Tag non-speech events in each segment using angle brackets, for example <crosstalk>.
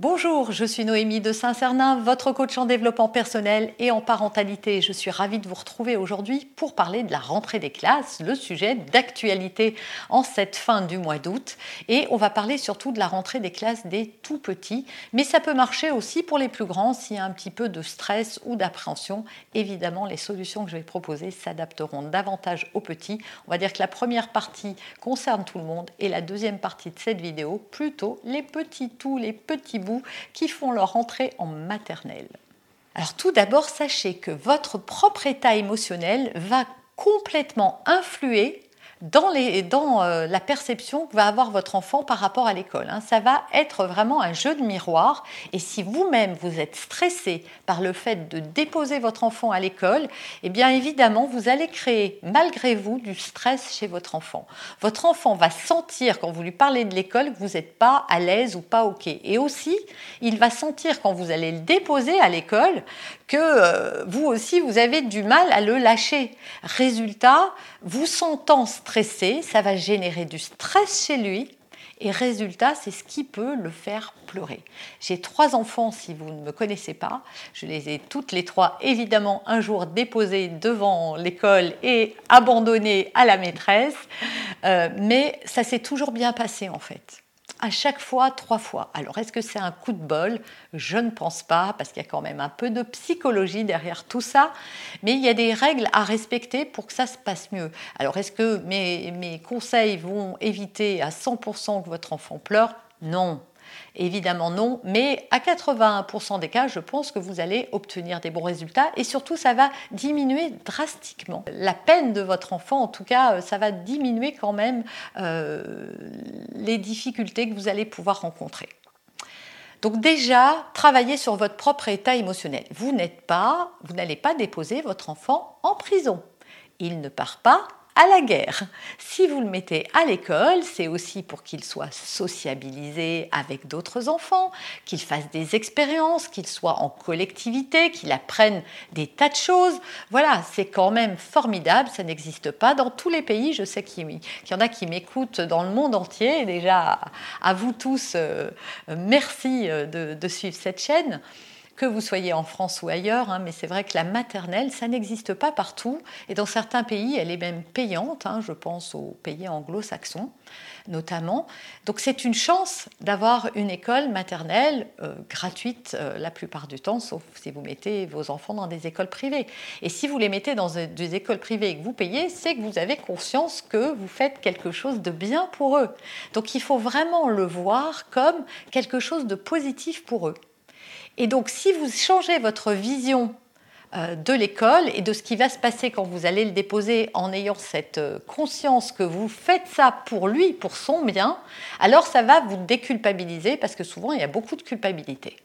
Bonjour, je suis Noémie de Saint-Cernin, votre coach en développement personnel et en parentalité. Je suis ravie de vous retrouver aujourd'hui pour parler de la rentrée des classes, le sujet d'actualité en cette fin du mois d'août. Et on va parler surtout de la rentrée des classes des tout petits, mais ça peut marcher aussi pour les plus grands s'il y a un petit peu de stress ou d'appréhension. Évidemment, les solutions que je vais proposer s'adapteront davantage aux petits. On va dire que la première partie concerne tout le monde et la deuxième partie de cette vidéo plutôt les petits tous, les petits bouts qui font leur entrée en maternelle. Alors tout d'abord, sachez que votre propre état émotionnel va complètement influer dans, dans euh, la perception que va avoir votre enfant par rapport à l'école. Hein. Ça va être vraiment un jeu de miroir. Et si vous-même vous êtes stressé par le fait de déposer votre enfant à l'école, eh bien évidemment, vous allez créer malgré vous du stress chez votre enfant. Votre enfant va sentir quand vous lui parlez de l'école que vous n'êtes pas à l'aise ou pas OK. Et aussi, il va sentir quand vous allez le déposer à l'école que euh, vous aussi, vous avez du mal à le lâcher. Résultat, vous sentant stressé, ça va générer du stress chez lui. Et résultat, c'est ce qui peut le faire pleurer. J'ai trois enfants, si vous ne me connaissez pas. Je les ai toutes les trois, évidemment, un jour déposés devant l'école et abandonnés à la maîtresse. Euh, mais ça s'est toujours bien passé, en fait à chaque fois, trois fois. Alors, est-ce que c'est un coup de bol? Je ne pense pas, parce qu'il y a quand même un peu de psychologie derrière tout ça, mais il y a des règles à respecter pour que ça se passe mieux. Alors, est-ce que mes, conseils vont éviter à 100% que votre enfant pleure? Non, Évidemment non, mais à 81% des cas, je pense que vous allez obtenir des bons résultats et surtout ça va diminuer drastiquement. La peine de votre enfant, en tout cas, euh, ça va diminuer quand même euh, les difficultés que vous allez pouvoir rencontrer. Donc déjà, travaillez sur votre propre état émotionnel. Vous vous n'allez pas déposer votre enfant en prison. Il ne part pas à la guerre. Si vous le mettez à l'école, c'est aussi pour qu'il soit sociabilisé avec d'autres enfants, qu'il fasse des expériences, qu'il soit en collectivité, qu'il apprenne des tas de choses. Voilà, c'est quand même formidable, ça n'existe pas dans tous les pays. Je sais qu'il y en a qui m'écoutent dans le monde entier. déjà, à vous tous, euh, merci euh, de suivre cette chaîne que vous soyez en France ou ailleurs, hein, mais c'est vrai que la maternelle, ça n'existe pas partout. Et dans certains pays, elle est même payante. Hein, je pense aux pays anglo-saxons notamment. Donc c'est une chance d'avoir une école maternelle euh, gratuite euh, la plupart du temps, sauf si vous mettez vos enfants dans des écoles privées. Et si vous les mettez dans des écoles privées et que vous payez, c'est que vous avez conscience que vous faites quelque chose de bien pour eux. Donc il faut vraiment le voir comme quelque chose de positif pour eux. Et donc, si vous changez votre vision euh, de l'école et de ce qui va se passer quand vous allez le déposer en ayant cette euh, conscience que vous faites ça pour lui, pour son bien, alors ça va vous déculpabiliser parce que souvent il y a beaucoup de culpabilité.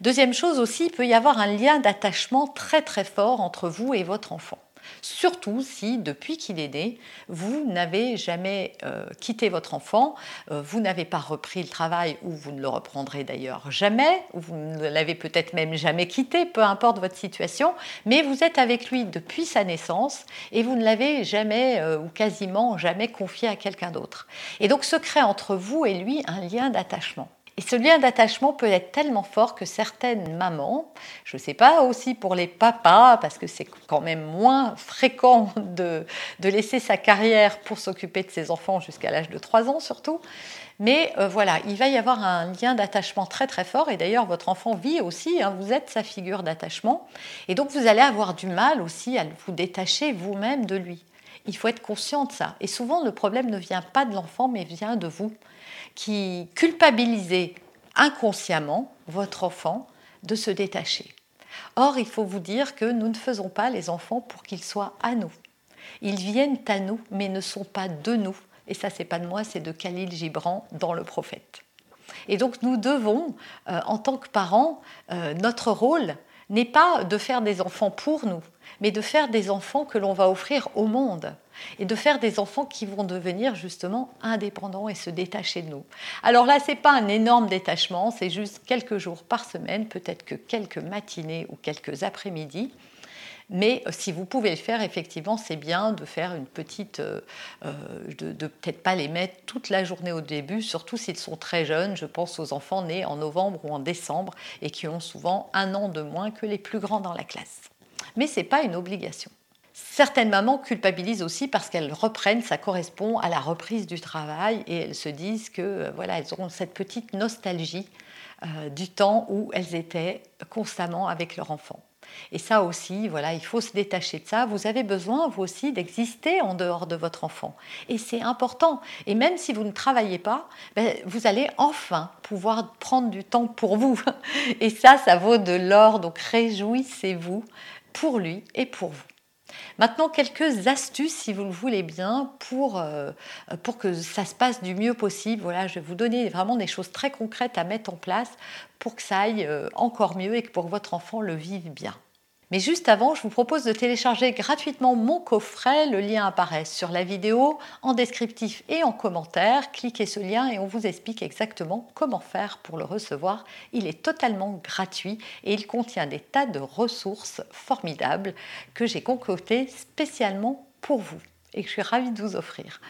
Deuxième chose aussi, il peut y avoir un lien d'attachement très très fort entre vous et votre enfant. Surtout si, depuis qu'il est né, vous n'avez jamais euh, quitté votre enfant, euh, vous n'avez pas repris le travail, ou vous ne le reprendrez d'ailleurs jamais, ou vous ne l'avez peut-être même jamais quitté, peu importe votre situation, mais vous êtes avec lui depuis sa naissance et vous ne l'avez jamais euh, ou quasiment jamais confié à quelqu'un d'autre. Et donc se crée entre vous et lui un lien d'attachement. Et ce lien d'attachement peut être tellement fort que certaines mamans, je ne sais pas aussi pour les papas, parce que c'est quand même moins fréquent de, laisser sa carrière pour s'occuper de ses enfants jusqu'à l'âge de 3 ans surtout, mais euh, voilà, il va y avoir un lien d'attachement très très fort, et d'ailleurs votre enfant vit aussi, hein, vous êtes sa figure d'attachement, et donc vous allez avoir du mal aussi à vous détacher vous-même de lui. Il faut être conscient de ça. Et souvent, le problème ne vient pas de l'enfant, mais vient de vous qui culpabilisez inconsciemment votre enfant de se détacher. Or, il faut vous dire que nous ne faisons pas les enfants pour qu'ils soient à nous. Ils viennent à nous, mais ne sont pas de nous. Et ça, c'est pas de moi, c'est de Khalil Gibran dans Le Prophète. Et donc, nous devons, euh, en tant que parents, euh, notre rôle n'est pas de faire des enfants pour nous, mais de faire des enfants que l'on va offrir au monde et de faire des enfants qui vont devenir justement indépendants et se détacher de nous. Alors là, ce n'est pas un énorme détachement, c'est juste quelques jours par semaine, peut-être que quelques matinées ou quelques après-midi. Mais euh, si vous pouvez le faire, effectivement, c'est bien de faire une petite. Euh, euh, de, de peut-être pas les mettre toute la journée au début, surtout s'ils sont très jeunes. Je pense aux enfants nés en novembre ou en décembre et qui ont souvent un an de moins que les plus grands dans la classe. Mais ce n'est pas une obligation. Certaines mamans culpabilisent aussi parce qu'elles reprennent, ça correspond à la reprise du travail et elles se disent que euh, voilà, elles auront cette petite nostalgie euh, du temps où elles étaient constamment avec leur enfant. Et ça aussi, voilà, il faut se détacher de ça. Vous avez besoin, vous aussi, d'exister en dehors de votre enfant. Et c'est important. Et même si vous ne travaillez pas, ben, vous allez enfin pouvoir prendre du temps pour vous. <laughs> Et ça, ça vaut de l'or. Donc réjouissez-vous pour lui et pour vous. Maintenant, quelques astuces, si vous le voulez bien, pour, euh, pour que ça se passe du mieux possible. Voilà, je vais vous donner vraiment des choses très concrètes à mettre en place pour que ça aille euh, encore mieux et que pour votre enfant le vive bien. Mais juste avant, je vous propose de télécharger gratuitement mon coffret. Le lien apparaît sur la vidéo, en descriptif et en commentaire. Cliquez ce lien et on vous explique exactement comment faire pour le recevoir. Il est totalement gratuit et il contient des tas de ressources formidables que j'ai concoctées spécialement pour vous et que je suis ravie de vous offrir.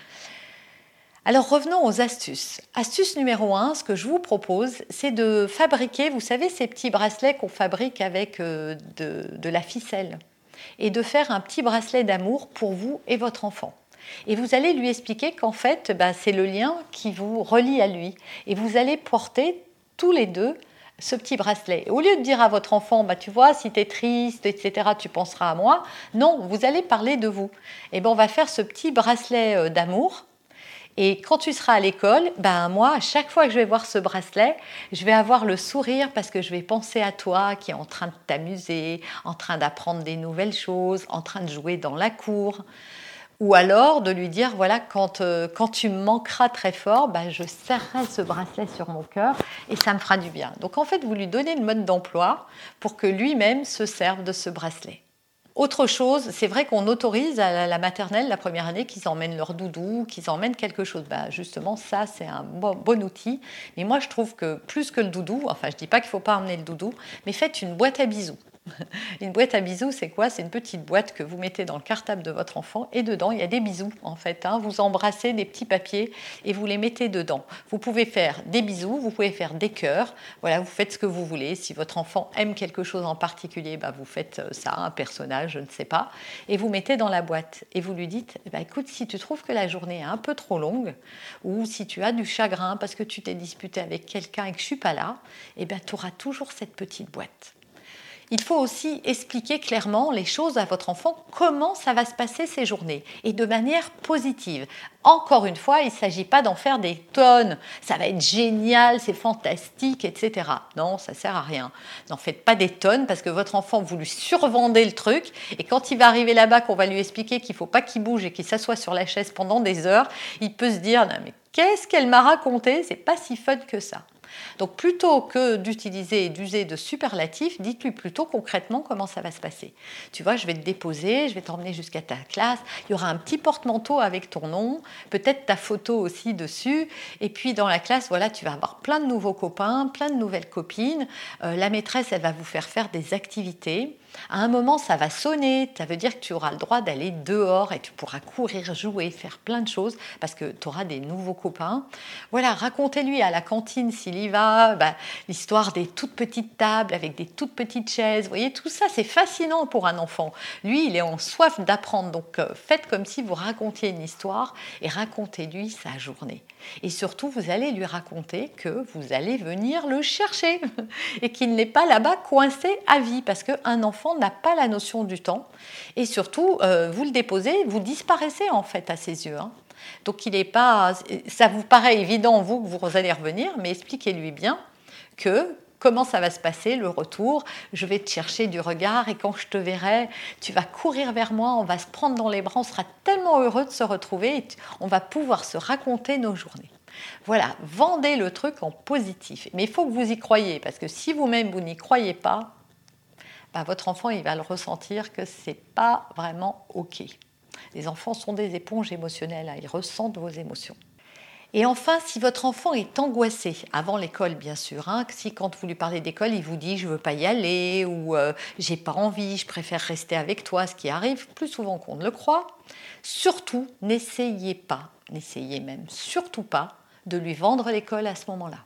Alors revenons aux astuces. Astuce numéro 1, ce que je vous propose, c'est de fabriquer, vous savez, ces petits bracelets qu'on fabrique avec euh, de, la ficelle, et de faire un petit bracelet d'amour pour vous et votre enfant. Et vous allez lui expliquer qu'en fait, bah, c'est le lien qui vous relie à lui. Et vous allez porter tous les deux ce petit bracelet. au lieu de dire à votre enfant, bah, tu vois, si tu es triste, etc., tu penseras à moi, non, vous allez parler de vous. Et ben, on va faire ce petit bracelet euh, d'amour et quand tu seras à l'école, ben moi, à chaque fois que je vais voir ce bracelet, je vais avoir le sourire parce que je vais penser à toi qui est en train de t'amuser, en train d'apprendre des nouvelles choses, en train de jouer dans la cour. Ou alors de lui dire, voilà, quand, euh, quand tu me manqueras très fort, ben, je serrerai ce bracelet sur mon cœur et ça me fera du bien. Donc en fait, vous lui donnez le mode d'emploi pour que lui-même se serve de ce bracelet. Autre chose, c'est vrai qu'on autorise à la maternelle, la première année, qu'ils emmènent leur doudou, qu'ils emmènent quelque chose. Bah, justement, ça, c'est un bon, bon, outil. Mais moi, je trouve que plus que le doudou, enfin, je ne dis pas qu'il ne faut pas emmener le doudou, mais faites une boîte à bisous. <laughs> Une boîte à bisous, c'est quoi? C'est une petite boîte que vous mettez dans le cartable de votre enfant et dedans, il y a des bisous en fait. Hein. Vous embrassez des petits papiers et vous les mettez dedans. Vous pouvez faire des bisous, vous pouvez faire des cœurs. Voilà, vous faites ce que vous voulez. Si votre enfant aime quelque chose en particulier, bah, vous faites euh, ça, un personnage, je ne sais pas, et vous mettez dans la boîte. Et vous lui dites, bah, écoute, si tu trouves que la journée est un peu trop longue, ou si tu as du chagrin parce que tu t'es disputé avec quelqu'un et que je suis pas là, eh ben, tu auras toujours cette petite boîte il faut aussi expliquer clairement les choses à votre enfant, comment ça va se passer ces journées, et de manière positive. Encore une fois, il ne s'agit pas d'en faire des tonnes, ça va être génial, c'est fantastique, etc. Non, ça sert à rien. N'en faites pas des tonnes parce que votre enfant, vous lui survendez le truc, et quand il va arriver là-bas, qu'on va lui expliquer qu'il ne faut pas qu'il bouge et qu'il s'assoie sur la chaise pendant des heures, il peut se dire, mais qu'est-ce qu'elle m'a raconté? C'est pas si fun que ça. Donc plutôt que d'utiliser et d'user de superlatifs, dites-lui plutôt concrètement comment ça va se passer. Tu vois, je vais te déposer, je vais t'emmener jusqu'à ta classe, il y aura un petit porte-manteau avec ton nom, peut-être ta photo aussi dessus, et puis dans la classe, voilà, tu vas avoir plein de nouveaux copains, plein de nouvelles copines, euh, la maîtresse, elle va vous faire faire des activités. À un moment, ça va sonner, ça veut dire que tu auras le droit d'aller dehors et tu pourras courir, jouer, faire plein de choses parce que tu auras des nouveaux copains. Voilà, racontez-lui à la cantine s'il y va, bah, l'histoire des toutes petites tables avec des toutes petites chaises. Vous voyez, tout ça, c'est fascinant pour un enfant. Lui, il est en soif d'apprendre. Donc, euh, faites comme si vous racontiez une histoire et racontez-lui sa journée. Et surtout, vous allez lui raconter que vous allez venir le chercher <laughs> et qu'il n'est pas là-bas coincé à vie parce qu'un enfant n'a pas la notion du temps. Et surtout, euh, vous le déposez, vous disparaissez en fait à ses yeux. Hein. Donc il n'est pas, ça vous paraît évident vous que vous allez revenir, mais expliquez-lui bien que comment ça va se passer le retour Je vais te chercher du regard et quand je te verrai, tu vas courir vers moi, on va se prendre dans les bras, on sera tellement heureux de se retrouver et on va pouvoir se raconter nos journées. Voilà, vendez le truc en positif. Mais il faut que vous y croyez parce que si vous-même vous, n'y croyez pas, bah, votre enfant il va le ressentir que c'est pas vraiment ok. Les enfants sont des éponges émotionnelles, hein, ils ressentent vos émotions. Et enfin, si votre enfant est angoissé, avant l'école bien sûr, hein, si quand vous lui parlez d'école, il vous dit je veux pas y aller ou euh, j'ai pas envie, je préfère rester avec toi, ce qui arrive plus souvent qu'on ne le croit, surtout n'essayez pas, n'essayez même surtout pas de lui vendre l'école à ce moment-là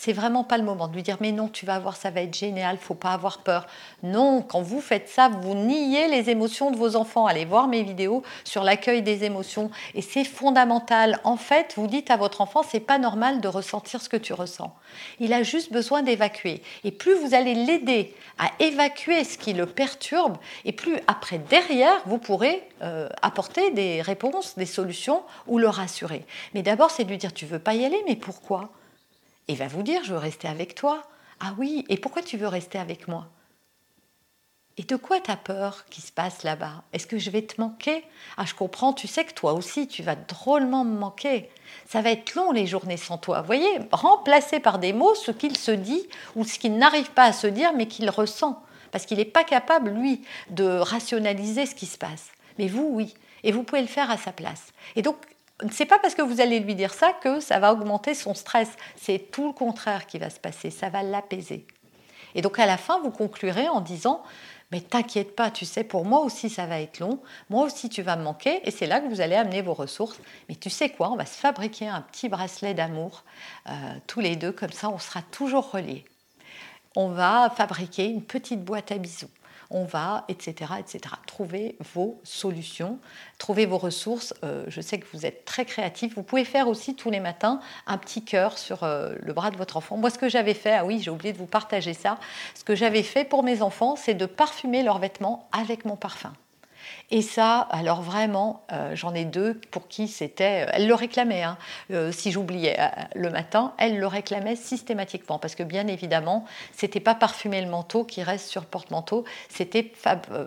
c'est vraiment pas le moment de lui dire mais non, tu vas voir, ça va être génial, faut pas avoir peur. Non, quand vous faites ça, vous niez les émotions de vos enfants. Allez voir mes vidéos sur l'accueil des émotions et c'est fondamental. En fait, vous dites à votre enfant, c'est pas normal de ressentir ce que tu ressens. Il a juste besoin d'évacuer. Et plus vous allez l'aider à évacuer ce qui le perturbe, et plus après derrière, vous pourrez euh, apporter des réponses, des solutions ou le rassurer. Mais d'abord, c'est de lui dire, tu veux pas y aller, mais pourquoi? Il va vous dire, je veux rester avec toi. Ah oui, et pourquoi tu veux rester avec moi? Et de quoi tu as peur qui se passe là-bas? Est-ce que je vais te manquer? Ah, je comprends, tu sais que toi aussi, tu vas drôlement me manquer. Ça va être long les journées sans toi. Vous voyez, remplacer par des mots ce qu'il se dit ou ce qu'il n'arrive pas à se dire mais qu'il ressent. Parce qu'il n'est pas capable, lui, de rationaliser ce qui se passe. Mais vous, oui. Et vous pouvez le faire à sa place. Et donc, c'est pas parce que vous allez lui dire ça que ça va augmenter son stress. C'est tout le contraire qui va se passer. Ça va l'apaiser. Et donc à la fin, vous conclurez en disant mais t'inquiète pas, tu sais, pour moi aussi ça va être long, moi aussi tu vas me manquer, et c'est là que vous allez amener vos ressources. Mais tu sais quoi, on va se fabriquer un petit bracelet d'amour, euh, tous les deux, comme ça on sera toujours reliés. On va fabriquer une petite boîte à bisous on va, etc., etc. Trouver vos solutions, trouver vos ressources. Euh, je sais que vous êtes très créatifs. Vous pouvez faire aussi tous les matins un petit cœur sur euh, le bras de votre enfant. Moi, ce que j'avais fait, ah oui, j'ai oublié de vous partager ça, ce que j'avais fait pour mes enfants, c'est de parfumer leurs vêtements avec mon parfum. Et ça, alors vraiment, euh, j'en ai deux pour qui c'était. Euh, elle le réclamait, hein. euh, si j'oubliais le matin, elle le réclamait systématiquement. Parce que bien évidemment, c'était pas parfumer le manteau qui reste sur le porte-manteau, c'était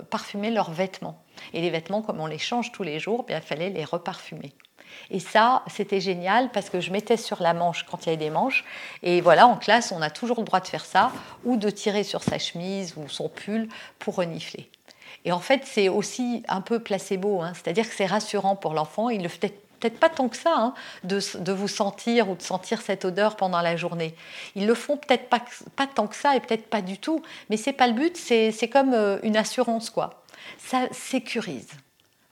parfumer leurs vêtements. Et les vêtements, comme on les change tous les jours, bien, il fallait les reparfumer. Et ça, c'était génial parce que je mettais sur la manche quand il y avait des manches. Et voilà, en classe, on a toujours le droit de faire ça ou de tirer sur sa chemise ou son pull pour renifler. Et en fait, c'est aussi un peu placebo, hein. c'est-à-dire que c'est rassurant pour l'enfant. Il ne fait peut-être pas tant que ça hein, de, vous sentir ou de sentir cette odeur pendant la journée. Ils le font peut-être pas, pas tant que ça et peut-être pas du tout, mais c'est pas le but, c'est comme euh, une assurance quoi. Ça sécurise.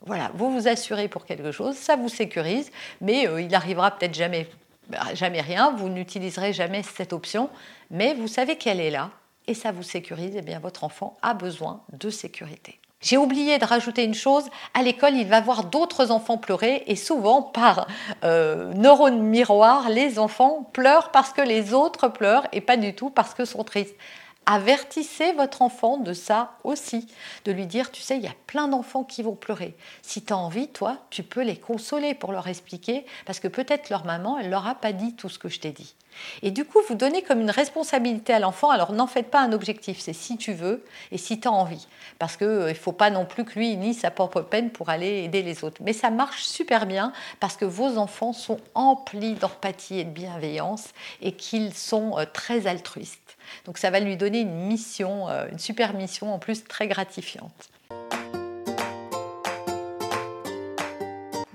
Voilà, vous vous assurez pour quelque chose, ça vous sécurise, mais euh, il arrivera peut-être jamais, jamais rien, vous n'utiliserez jamais cette option, mais vous savez qu'elle est là et ça vous sécurise, et eh bien votre enfant a besoin de sécurité. J'ai oublié de rajouter une chose, à l'école, il va voir d'autres enfants pleurer et souvent par euh, neurone miroir, les enfants pleurent parce que les autres pleurent et pas du tout parce que sont tristes. Avertissez votre enfant de ça aussi, de lui dire, tu sais, il y a plein d'enfants qui vont pleurer. Si tu as envie, toi, tu peux les consoler pour leur expliquer, parce que peut-être leur maman, elle leur a pas dit tout ce que je t'ai dit. Et du coup, vous donnez comme une responsabilité à l'enfant, alors n'en faites pas un objectif, c'est si tu veux et si tu as envie. Parce qu'il euh, ne faut pas non plus que lui ni sa propre peine pour aller aider les autres. Mais ça marche super bien parce que vos enfants sont emplis d'empathie et de bienveillance et qu'ils sont euh, très altruistes. Donc ça va lui donner une mission, euh, une super mission en plus très gratifiante.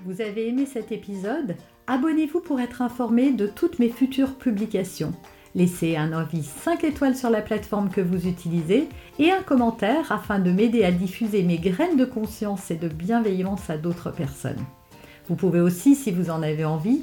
Vous avez aimé cet épisode? Abonnez-vous pour être informé de toutes mes futures publications. Laissez un avis 5 étoiles sur la plateforme que vous utilisez et un commentaire afin de m'aider à diffuser mes graines de conscience et de bienveillance à d'autres personnes. Vous pouvez aussi, si vous en avez envie,